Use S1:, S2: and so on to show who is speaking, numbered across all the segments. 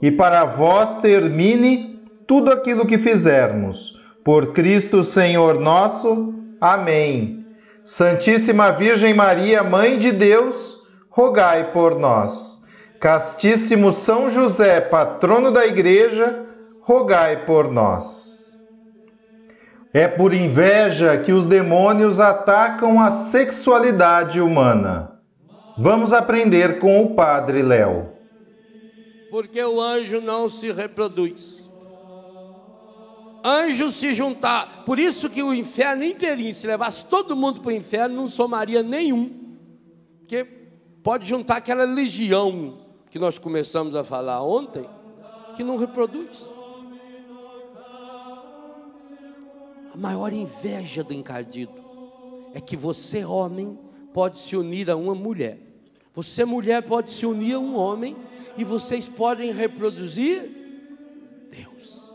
S1: e para vós termine tudo aquilo que fizermos. Por Cristo Senhor nosso. Amém. Santíssima Virgem Maria, Mãe de Deus, rogai por nós. Castíssimo São José, patrono da Igreja, rogai por nós. É por inveja que os demônios atacam a sexualidade humana. Vamos aprender com o Padre Léo
S2: porque o anjo não se reproduz. Anjo se juntar, por isso que o inferno inteirinho, se levasse todo mundo para o inferno, não somaria nenhum, porque pode juntar aquela legião que nós começamos a falar ontem, que não reproduz. A maior inveja do encardido é que você, homem, pode se unir a uma mulher. Você, mulher, pode se unir a um homem e vocês podem reproduzir Deus.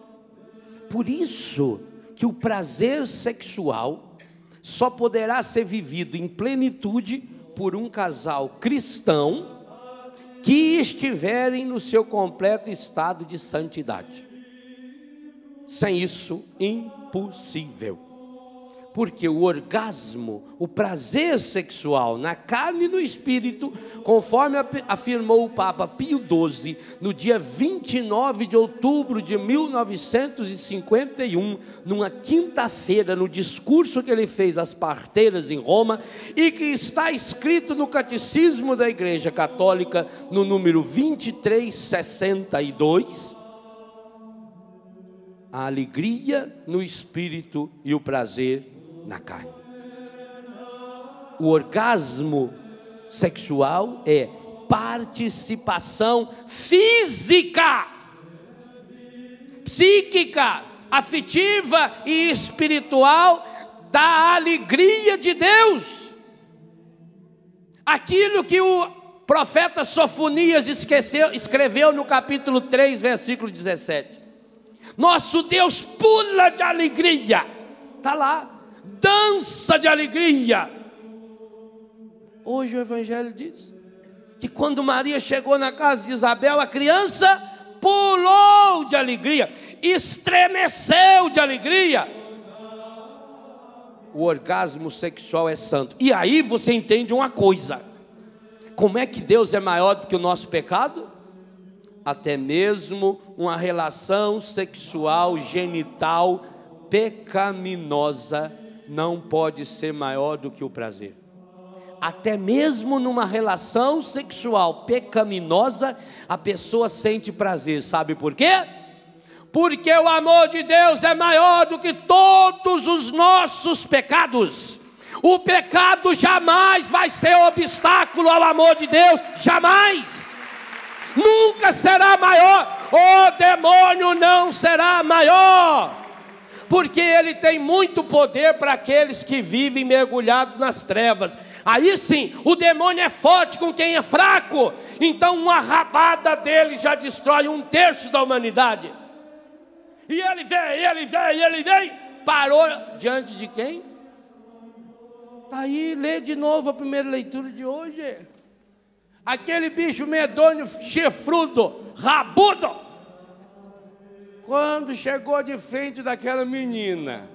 S2: Por isso que o prazer sexual só poderá ser vivido em plenitude por um casal cristão que estiverem no seu completo estado de santidade. Sem isso, impossível. Porque o orgasmo, o prazer sexual na carne e no espírito, conforme afirmou o Papa Pio XII, no dia 29 de outubro de 1951, numa quinta-feira, no discurso que ele fez às parteiras em Roma, e que está escrito no Catecismo da Igreja Católica, no número 2362 a alegria no espírito e o prazer na carne. O orgasmo sexual é participação física, psíquica, afetiva e espiritual da alegria de Deus. Aquilo que o profeta Sofonias esqueceu, escreveu no capítulo 3, versículo 17. Nosso Deus pula de alegria. Está lá dança de alegria. Hoje o Evangelho diz que quando Maria chegou na casa de Isabel, a criança pulou de alegria, estremeceu de alegria. O orgasmo sexual é santo. E aí você entende uma coisa: como é que Deus é maior do que o nosso pecado? Até mesmo uma relação sexual genital pecaminosa não pode ser maior do que o prazer. Até mesmo numa relação sexual pecaminosa, a pessoa sente prazer, sabe por quê? Porque o amor de Deus é maior do que todos os nossos pecados. O pecado jamais vai ser obstáculo ao amor de Deus, jamais. Nunca será maior. O demônio não será maior porque ele tem muito poder para aqueles que vivem mergulhados nas trevas. Aí sim, o demônio é forte com quem é fraco, então uma rabada dele já destrói um terço da humanidade. E ele vem, ele vem, ele vem, parou diante de quem? Está aí, lê de novo a primeira leitura de hoje. Aquele bicho medonho, chifrudo, rabudo quando chegou de frente daquela menina,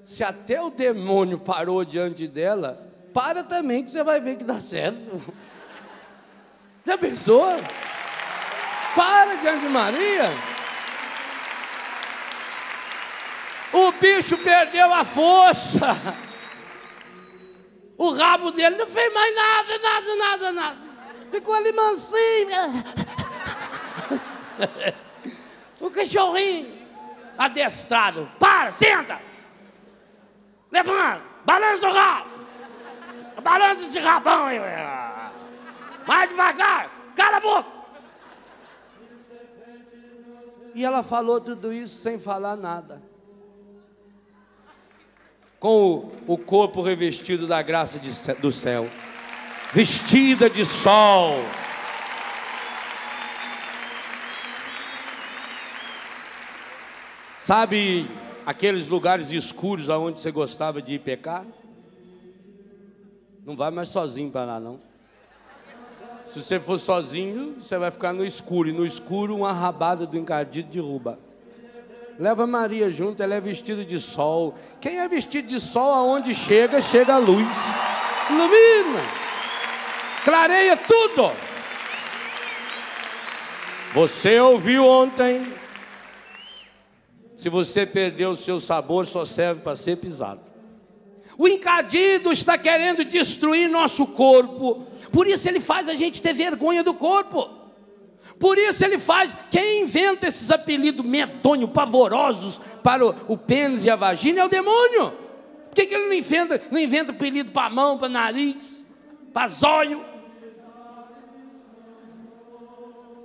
S2: se até o demônio parou diante dela, para também que você vai ver que dá certo. Já pensou? Para diante de Maria. O bicho perdeu a força. O rabo dele não fez mais nada, nada, nada, nada. Ficou ali mansinho. o cachorrinho adestrado. Para, senta. Levanta, balança o rabo. Balança esse rabão aí. Mais devagar, cala a boca. E ela falou tudo isso sem falar nada. Com o, o corpo revestido da graça de, do céu, vestida de sol. Sabe aqueles lugares escuros aonde você gostava de ir pecar? Não vai mais sozinho para lá, não. Se você for sozinho, você vai ficar no escuro. E no escuro, uma rabada do encardido derruba. Leva Maria junto, ela é vestida de sol. Quem é vestido de sol, aonde chega, chega a luz. Ilumina, clareia tudo. Você ouviu ontem. Se você perdeu o seu sabor, só serve para ser pisado. O encardido está querendo destruir nosso corpo. Por isso ele faz a gente ter vergonha do corpo. Por isso ele faz. Quem inventa esses apelidos medonhos, pavorosos para o, o pênis e a vagina é o demônio. Por que, que ele não inventa, não inventa apelido para a mão, para nariz, para zóio?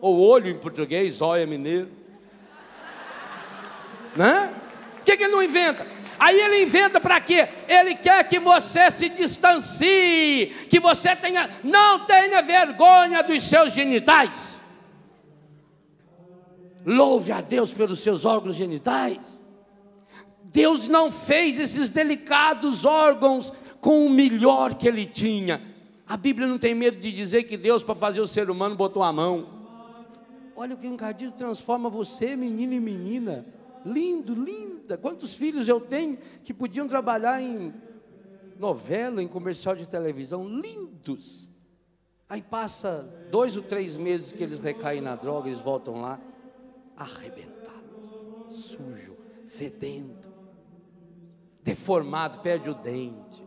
S2: Ou olho em português, zóio é mineiro. Né? Por que, que ele não inventa? Aí ele inventa para quê? Ele quer que você se distancie, que você tenha, não tenha vergonha dos seus genitais. Louve a Deus pelos seus órgãos genitais. Deus não fez esses delicados órgãos com o melhor que ele tinha. A Bíblia não tem medo de dizer que Deus, para fazer o ser humano, botou a mão. Olha o que um cadinho transforma você, menino e menina. Lindo, linda. Quantos filhos eu tenho que podiam trabalhar em novela, em comercial de televisão, lindos. Aí passa dois ou três meses que eles recaem na droga, eles voltam lá, arrebentado, sujo, fedendo, deformado, perde o dente,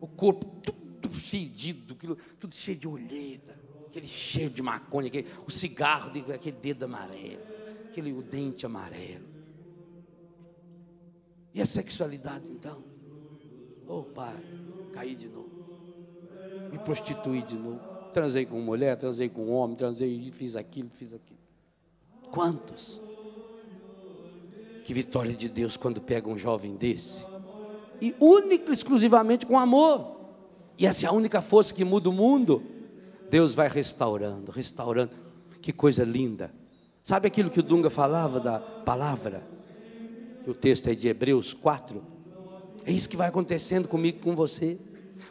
S2: o corpo tudo fedido, tudo cheio de olheira, aquele cheiro de maconha, aquele, o cigarro, aquele dedo amarelo aquele o dente amarelo. E a sexualidade então? Oh pai, caí de novo. Me prostituí de novo. Transei com mulher, transei com homem, transei, fiz aquilo, fiz aquilo. Quantos? Que vitória de Deus quando pega um jovem desse. E único, exclusivamente com amor. E essa é a única força que muda o mundo. Deus vai restaurando, restaurando. Que coisa linda. Sabe aquilo que o Dunga falava da palavra? Que o texto é de Hebreus 4. É isso que vai acontecendo comigo com você.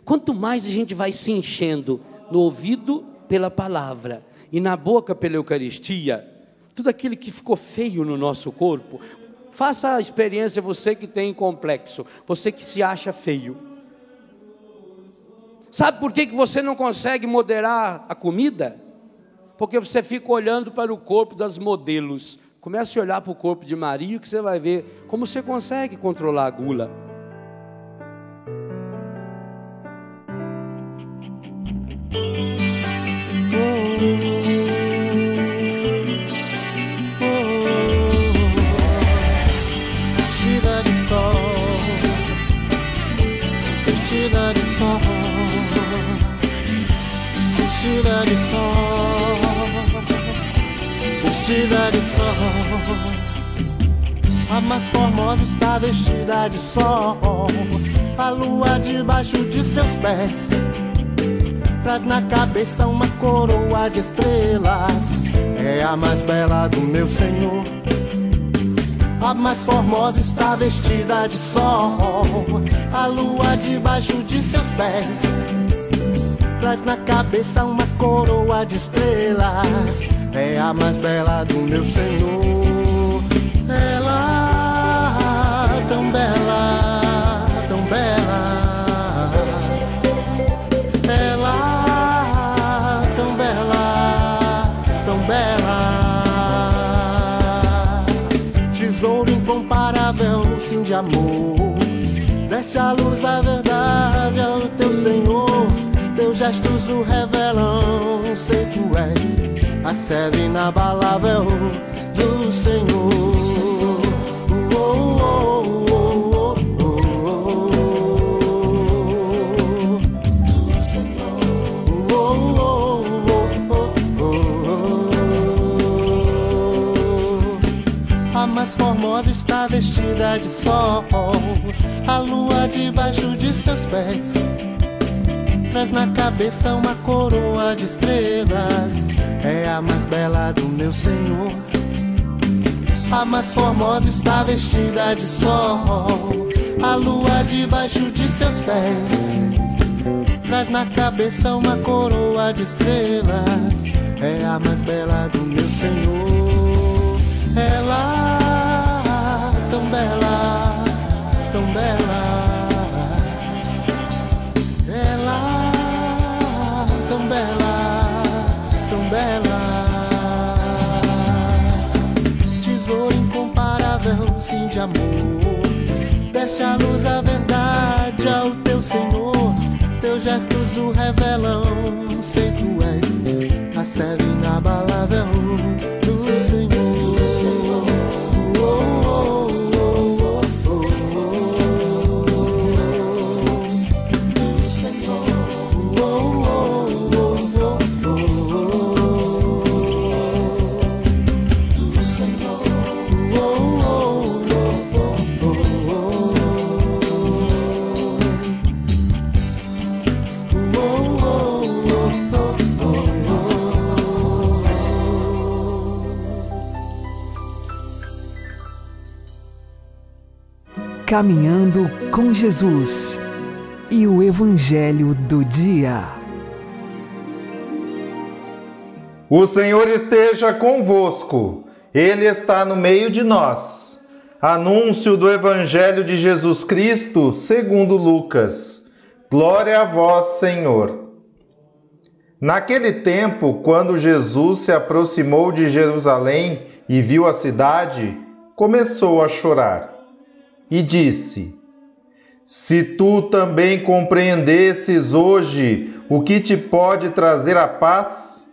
S2: Quanto mais a gente vai se enchendo no ouvido pela palavra e na boca pela Eucaristia, tudo aquilo que ficou feio no nosso corpo, faça a experiência você que tem complexo, você que se acha feio. Sabe por que, que você não consegue moderar a comida? Porque você fica olhando para o corpo das modelos. Comece a olhar para o corpo de Maria que você vai ver como você consegue controlar a gula.
S3: Vestida de sol, vestida de sol, vestida de sol. A mais formosa está vestida de sol. A lua debaixo de seus pés. Traz na cabeça uma coroa de estrelas. É a mais bela do meu Senhor. A mais formosa está vestida de sol. A lua debaixo de seus pés. Traz na cabeça uma coroa de estrelas é a mais bela do meu Senhor. Ela, tão bela, tão bela. Ela, tão bela, tão bela. Tesouro incomparável incomparável, sim de amor. Deste a luz a verdade ao teu Senhor. Teus gestos o revelam, sei que tu és a sede inabalável do Senhor. Oh, A mais formosa está vestida de sol, a lua debaixo de seus pés. Traz na cabeça uma coroa de estrelas, é a mais bela do meu Senhor. A mais formosa está vestida de sol, a lua debaixo de seus pés. Traz na cabeça uma coroa de estrelas, é a mais bela do meu Senhor. Ela, tão bela, tão bela. Gestos o revelam, sei tu és
S4: Caminhando com Jesus e o Evangelho do Dia.
S1: O Senhor esteja convosco, Ele está no meio de nós. Anúncio do Evangelho de Jesus Cristo, segundo Lucas. Glória a vós, Senhor. Naquele tempo, quando Jesus se aproximou de Jerusalém e viu a cidade, começou a chorar e disse: Se tu também compreendesses hoje o que te pode trazer a paz,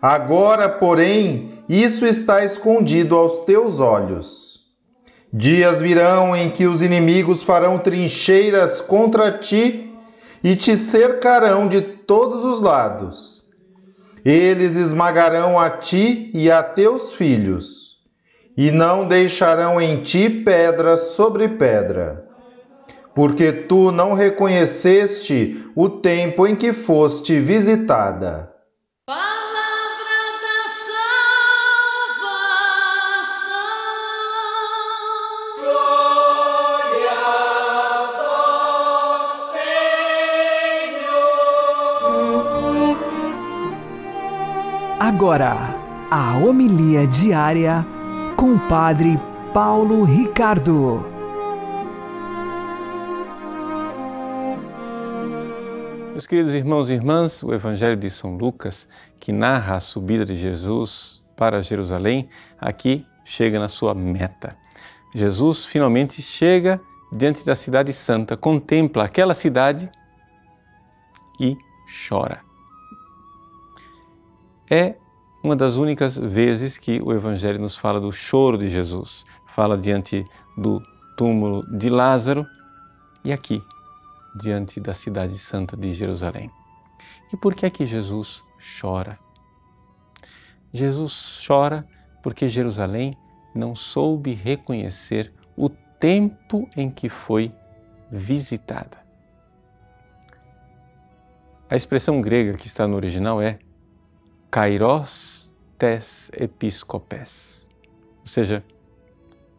S1: agora, porém, isso está escondido aos teus olhos. Dias virão em que os inimigos farão trincheiras contra ti e te cercarão de todos os lados. Eles esmagarão a ti e a teus filhos, e não deixarão em ti pedra sobre pedra, porque tu não reconheceste o tempo em que foste visitada.
S5: Palavra da salvação. Glória a vós, Senhor.
S4: Agora, a homilia diária com o Padre Paulo Ricardo.
S6: Meus queridos irmãos e irmãs, o Evangelho de São Lucas, que narra a subida de Jesus para Jerusalém, aqui chega na sua meta. Jesus finalmente chega diante da Cidade Santa, contempla aquela cidade e chora. É uma das únicas vezes que o Evangelho nos fala do choro de Jesus. Fala diante do túmulo de Lázaro e aqui, diante da cidade santa de Jerusalém. E por que é que Jesus chora? Jesus chora porque Jerusalém não soube reconhecer o tempo em que foi visitada. A expressão grega que está no original é kairos tes episcopes, ou seja,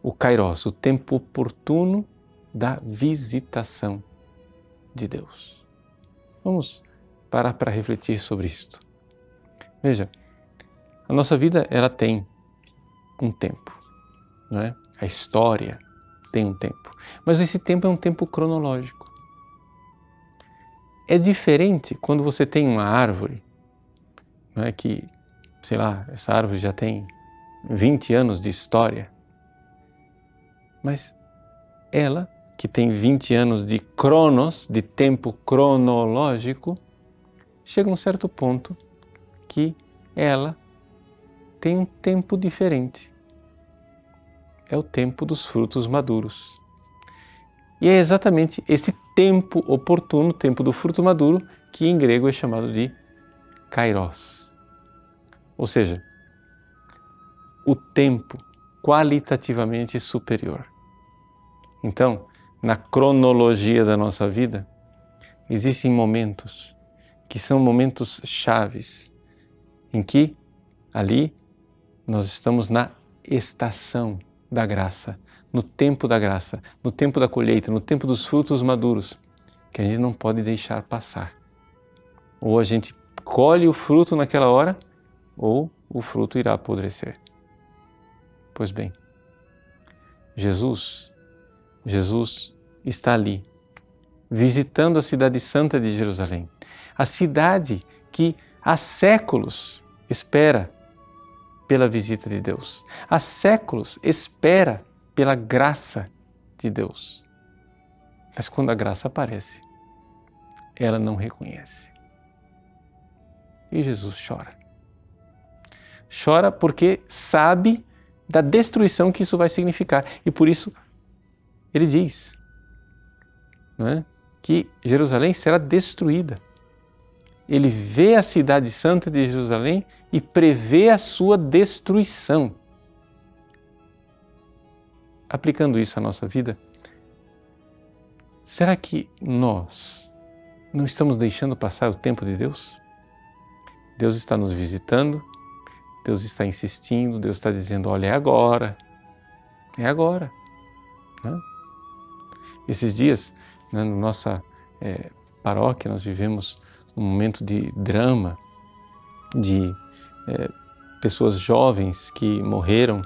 S6: o kairos, o tempo oportuno da visitação de Deus. Vamos parar para refletir sobre isto. Veja, a nossa vida ela tem um tempo, não é? A história tem um tempo, mas esse tempo é um tempo cronológico. É diferente quando você tem uma árvore, não é que, sei lá, essa árvore já tem 20 anos de história. Mas ela, que tem 20 anos de cronos, de tempo cronológico, chega a um certo ponto que ela tem um tempo diferente. É o tempo dos frutos maduros. E é exatamente esse tempo oportuno, tempo do fruto maduro, que em grego é chamado de kairos. Ou seja, o tempo qualitativamente superior. Então, na cronologia da nossa vida, existem momentos que são momentos chaves em que ali nós estamos na estação da graça, no tempo da graça, no tempo da colheita, no tempo dos frutos maduros, que a gente não pode deixar passar. Ou a gente colhe o fruto naquela hora, ou o fruto irá apodrecer. Pois bem, Jesus, Jesus está ali, visitando a cidade santa de Jerusalém, a cidade que há séculos espera pela visita de Deus, há séculos espera pela graça de Deus. Mas quando a graça aparece, ela não reconhece. E Jesus chora. Chora porque sabe da destruição que isso vai significar. E por isso ele diz é, que Jerusalém será destruída. Ele vê a cidade santa de Jerusalém e prevê a sua destruição. Aplicando isso à nossa vida, será que nós não estamos deixando passar o tempo de Deus? Deus está nos visitando, Deus está insistindo, Deus está dizendo: olha, é agora, é agora. Né? Esses dias, né, na nossa é, paróquia, nós vivemos um momento de drama, de é, pessoas jovens que morreram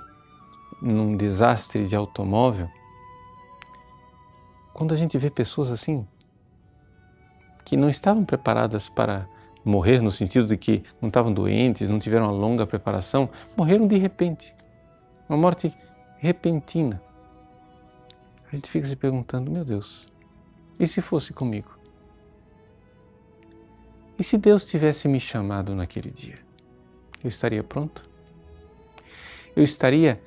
S6: num desastre de automóvel. Quando a gente vê pessoas assim, que não estavam preparadas para morrer no sentido de que não estavam doentes, não tiveram uma longa preparação, morreram de repente. Uma morte repentina. A gente fica se perguntando, meu Deus, e se fosse comigo? E se Deus tivesse me chamado naquele dia? Eu estaria pronto? Eu estaria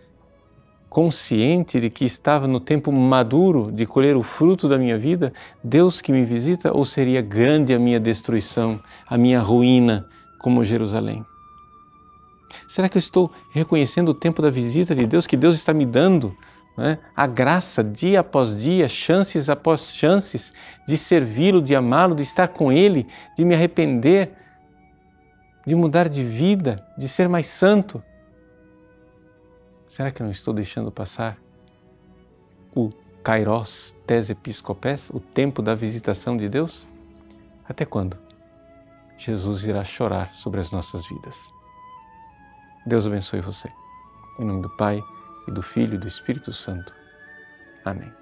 S6: consciente de que estava no tempo maduro de colher o fruto da minha vida, Deus que me visita, ou seria grande a minha destruição, a minha ruína, como Jerusalém? Será que eu estou reconhecendo o tempo da visita de Deus que Deus está me dando? Né? A graça, dia após dia, chances após chances, de servi-lo, de amá-lo, de estar com Ele, de me arrepender, de mudar de vida, de ser mais santo. Será que não estou deixando passar o Kairos tes episcopes, o tempo da visitação de Deus? Até quando? Jesus irá chorar sobre as nossas vidas. Deus abençoe você. Em nome do Pai, e do Filho e do Espírito Santo. Amém.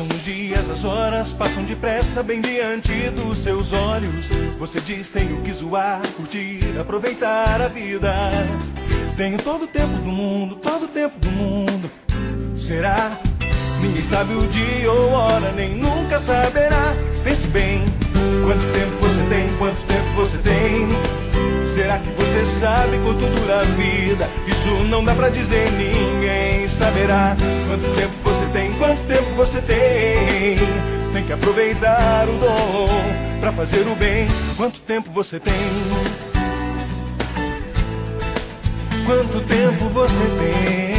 S7: Passam os dias, as horas passam depressa bem diante dos seus olhos. Você diz: Tenho que zoar, curtir, aproveitar a vida. Tenho todo o tempo do mundo, todo o tempo do mundo. Será? Ninguém sabe o dia ou hora, nem nunca saberá. Pense bem: quanto tempo você tem, quanto tempo você tem. Será que você sabe quanto dura a vida? Isso não dá pra dizer, ninguém saberá. Quanto tempo você tem, quanto tempo você tem? Tem que aproveitar o dom pra fazer o bem. Quanto tempo você tem? Quanto tempo você tem?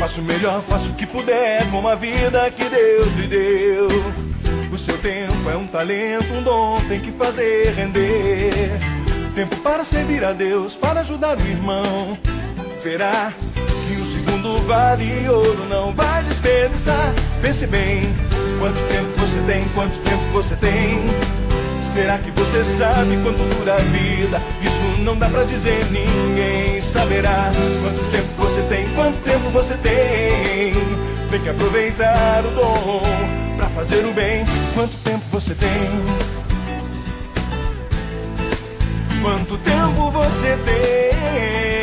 S7: Faça o melhor, faça o que puder com a vida que Deus lhe deu. O seu tempo é um talento, um dom, tem que fazer render. Tempo para servir a Deus, para ajudar o irmão. Verá que o segundo vale ouro, não vai desperdiçar. Pense bem, quanto tempo você tem, quanto tempo você tem. Será que você sabe quanto dura a vida? Isso não dá pra dizer, ninguém saberá. Quanto tempo você tem, quanto tempo você tem? Tem que aproveitar o dom pra fazer o bem. Quanto tempo você tem? Quanto tempo você tem?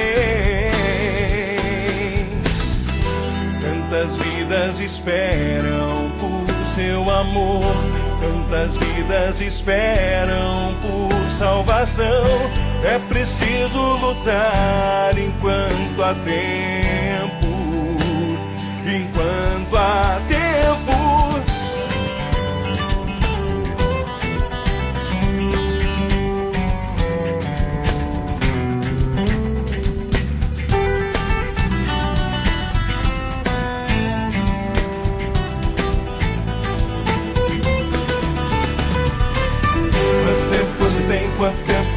S7: Tantas vidas esperam por seu amor Tantas vidas esperam por salvação. É preciso lutar enquanto há tempo. Enquanto há tempo.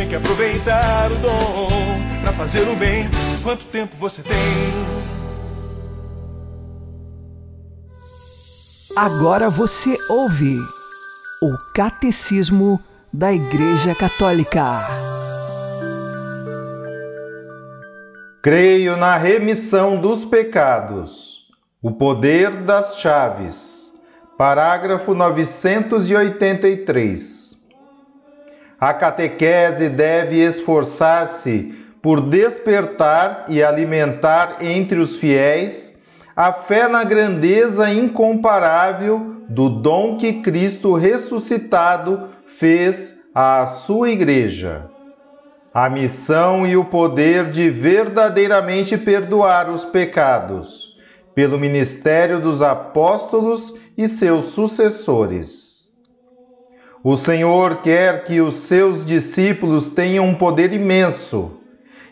S7: Tem que aproveitar o dom para fazer o bem. Quanto tempo você tem?
S4: Agora você ouve o Catecismo da Igreja Católica.
S1: Creio na remissão dos pecados, o poder das chaves. Parágrafo 983 a catequese deve esforçar-se por despertar e alimentar entre os fiéis a fé na grandeza incomparável do dom que Cristo ressuscitado fez à sua Igreja. A missão e o poder de verdadeiramente perdoar os pecados, pelo ministério dos apóstolos e seus sucessores. O Senhor quer que os seus discípulos tenham um poder imenso.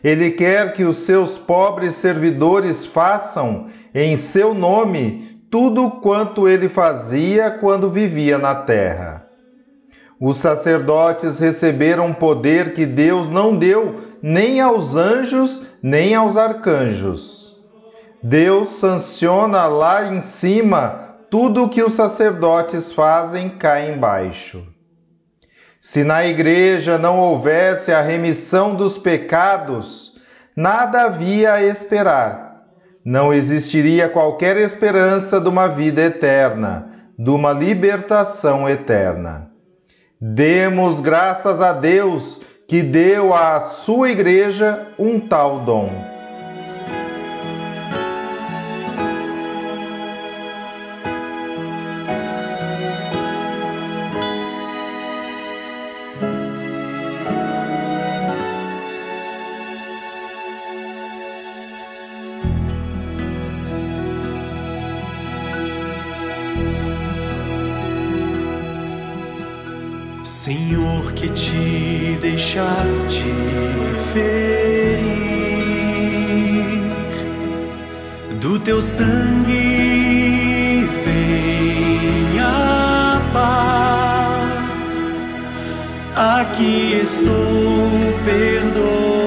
S1: Ele quer que os seus pobres servidores façam, em seu nome, tudo quanto ele fazia quando vivia na terra. Os sacerdotes receberam poder que Deus não deu nem aos anjos nem aos arcanjos. Deus sanciona lá em cima tudo o que os sacerdotes fazem cá embaixo. Se na igreja não houvesse a remissão dos pecados, nada havia a esperar. Não existiria qualquer esperança de uma vida eterna, de uma libertação eterna. Demos graças a Deus que deu à sua igreja um tal dom.
S8: Do teu sangue vem a paz. Aqui estou, perdoado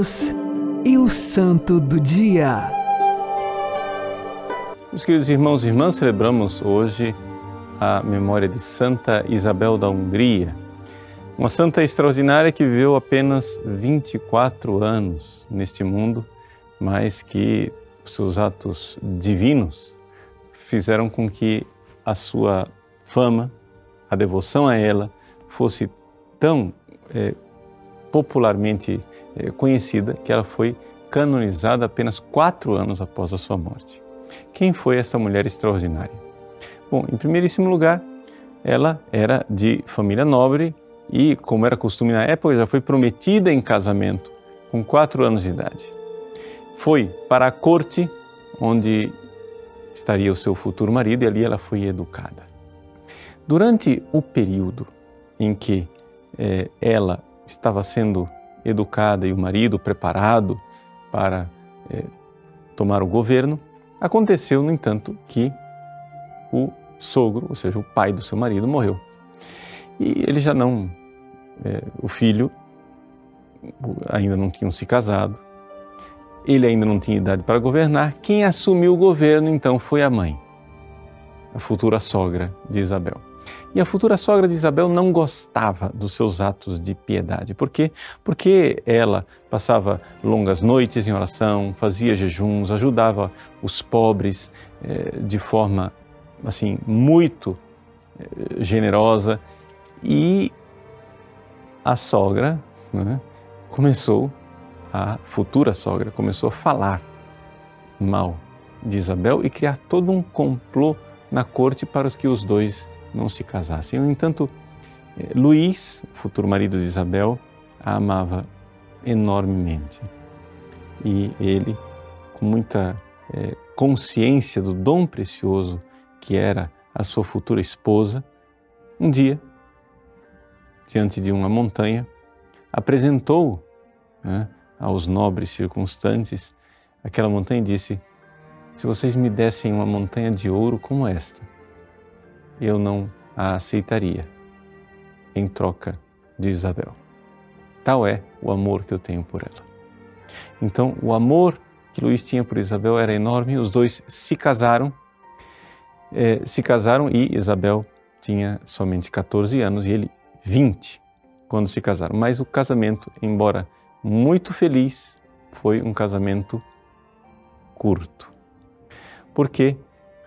S4: Jesus e o Santo do Dia.
S6: Meus queridos irmãos e irmãs, celebramos hoje a memória de Santa Isabel da Hungria, uma santa extraordinária que viveu apenas 24 anos neste mundo, mas que seus atos divinos fizeram com que a sua fama, a devoção a ela, fosse tão eh, popularmente eh, conhecida que ela foi canonizada apenas quatro anos após a sua morte. Quem foi essa mulher extraordinária? Bom, em primeiríssimo lugar, ela era de família nobre e, como era costume na época, já foi prometida em casamento com quatro anos de idade. Foi para a corte onde estaria o seu futuro marido e ali ela foi educada. Durante o período em que eh, ela estava sendo educada e o marido preparado para eh, tomar o governo, aconteceu, no entanto, que o sogro, ou seja, o pai do seu marido, morreu. E ele já não, eh, o filho ainda não tinham se casado, ele ainda não tinha idade para governar. Quem assumiu o governo então foi a mãe, a futura sogra de Isabel. E a futura sogra de Isabel não gostava dos seus atos de piedade. Por quê? Porque ela passava longas noites em oração, fazia jejuns, ajudava os pobres eh, de forma assim muito eh, generosa e a sogra né, começou, a futura sogra começou a falar mal de Isabel e criar todo um complô na corte para que os dois não se casassem. No entanto, Luís, futuro marido de Isabel, a amava enormemente. E ele, com muita é, consciência do dom precioso que era a sua futura esposa, um dia, diante de uma montanha, apresentou né, aos nobres circunstantes aquela montanha e disse: Se vocês me dessem uma montanha de ouro como esta, eu não a aceitaria em troca de Isabel. Tal é o amor que eu tenho por ela. Então, o amor que Luís tinha por Isabel era enorme, os dois se casaram, eh, se casaram e Isabel tinha somente 14 anos e ele 20 quando se casaram. Mas o casamento, embora muito feliz, foi um casamento curto. Porque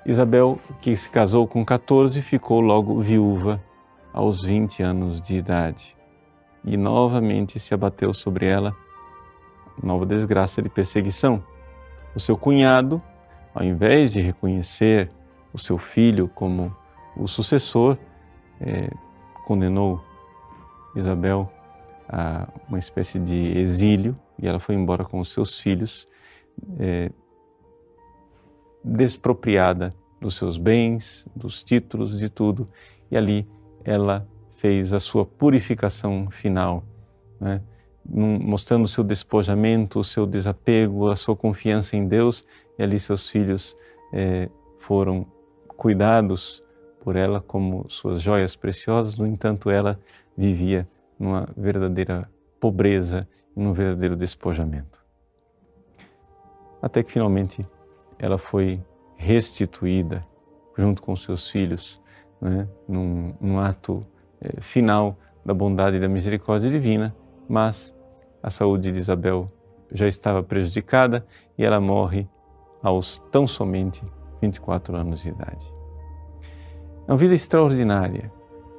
S6: Isabel, que se casou com 14, ficou logo viúva aos 20 anos de idade. E novamente se abateu sobre ela nova desgraça de perseguição. O seu cunhado, ao invés de reconhecer o seu filho como o sucessor, é, condenou Isabel a uma espécie de exílio e ela foi embora com os seus filhos. É, despropriada dos seus bens, dos títulos, de tudo, e ali ela fez a sua purificação final, né? mostrando o seu despojamento, o seu desapego, a sua confiança em Deus, e ali seus filhos eh, foram cuidados por ela como suas joias preciosas, no entanto, ela vivia numa verdadeira pobreza num verdadeiro despojamento. Até que finalmente ela foi restituída junto com seus filhos, né, num, num ato eh, final da bondade e da misericórdia divina, mas a saúde de Isabel já estava prejudicada e ela morre aos tão somente 24 anos de idade. É uma vida extraordinária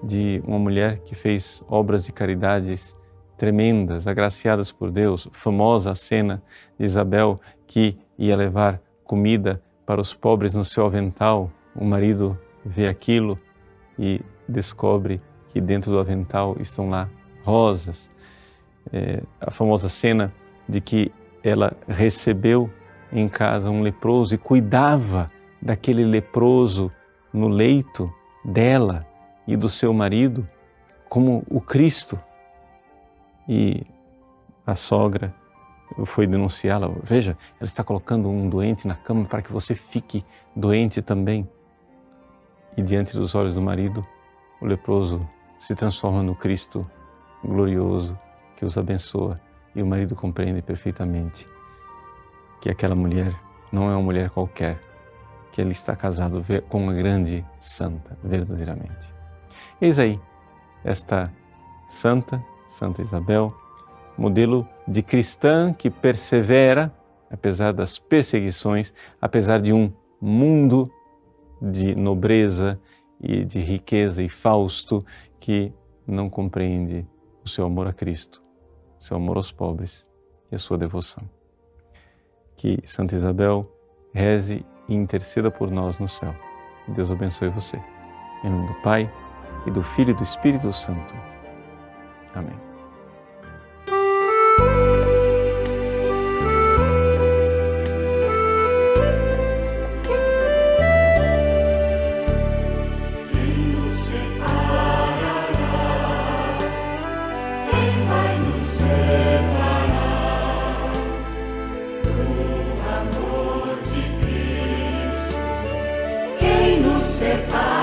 S6: de uma mulher que fez obras de caridades tremendas, agraciadas por Deus. Famosa a cena de Isabel que ia levar comida para os pobres no seu avental. O marido vê aquilo e descobre que dentro do avental estão lá rosas. É, a famosa cena de que ela recebeu em casa um leproso e cuidava daquele leproso no leito dela e do seu marido como o Cristo. E a sogra foi denunciá-la. Veja, ela está colocando um doente na cama para que você fique doente também. E diante dos olhos do marido, o leproso se transforma no Cristo glorioso que os abençoa. E o marido compreende perfeitamente que aquela mulher não é uma mulher qualquer, que ele está casado com uma grande santa, verdadeiramente. Eis aí esta santa, Santa Isabel, modelo de cristã que persevera, apesar das perseguições, apesar de um mundo de nobreza e de riqueza e fausto que não compreende o seu amor a Cristo, o seu amor aos pobres e a sua devoção. Que Santa Isabel reze e interceda por nós no céu. Deus abençoe você. Em nome do Pai, e do Filho e do Espírito Santo. Amém.
S9: Separa.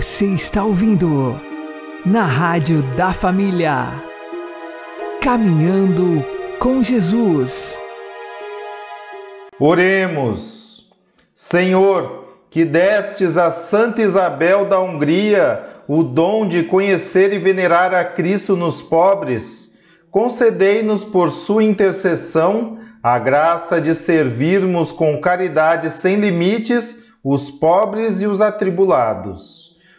S4: Você está ouvindo na Rádio da Família. Caminhando com Jesus.
S1: Oremos. Senhor, que destes a Santa Isabel da Hungria o dom de conhecer e venerar a Cristo nos pobres, concedei-nos por sua intercessão a graça de servirmos com caridade sem limites os pobres e os atribulados.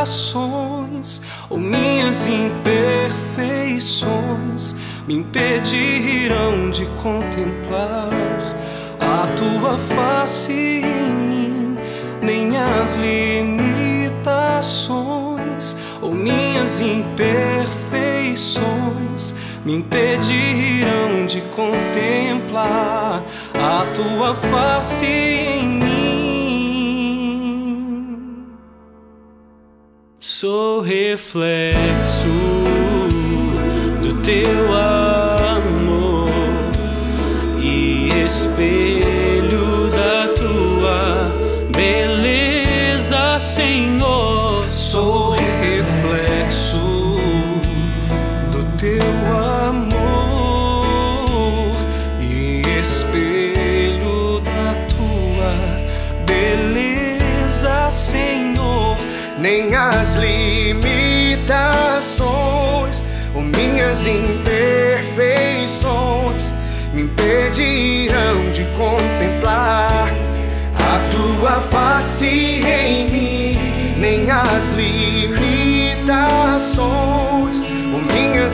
S10: Limitações ou minhas imperfeições me impedirão de contemplar a tua face em mim, nem as limitações ou minhas imperfeições me impedirão de contemplar a tua face em mim. Sou reflexo do teu amor e espelho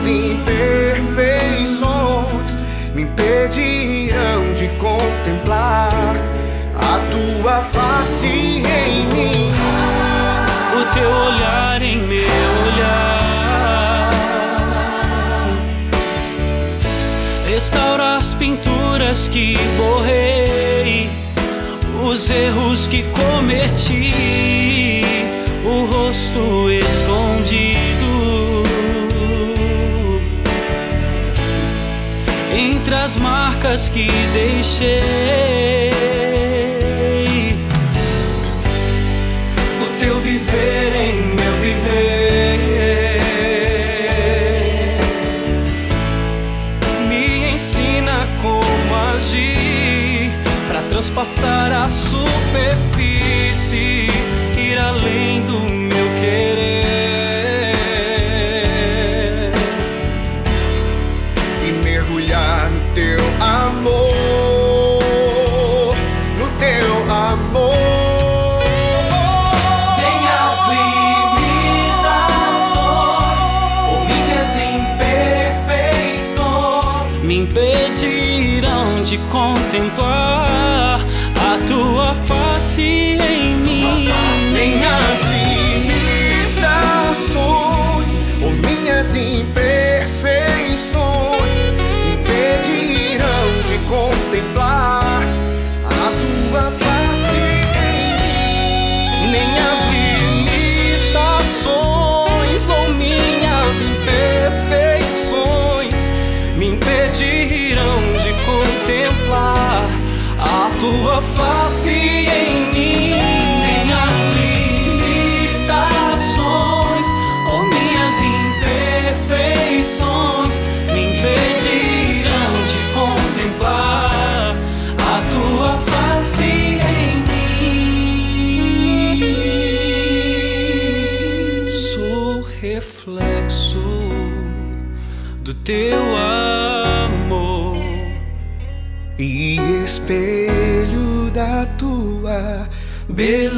S10: imperfeições me impedirão de contemplar a tua face em mim o teu olhar em meu olhar. Restaura as pinturas que borrei, os erros que cometi, o rosto escondido. As marcas que deixei. teu viver em meu viver. Me ensina como agir para transpassar a superfície, te
S8: irão te contemplar a tua face em mim.
S3: Sem as limitações.
S8: believe.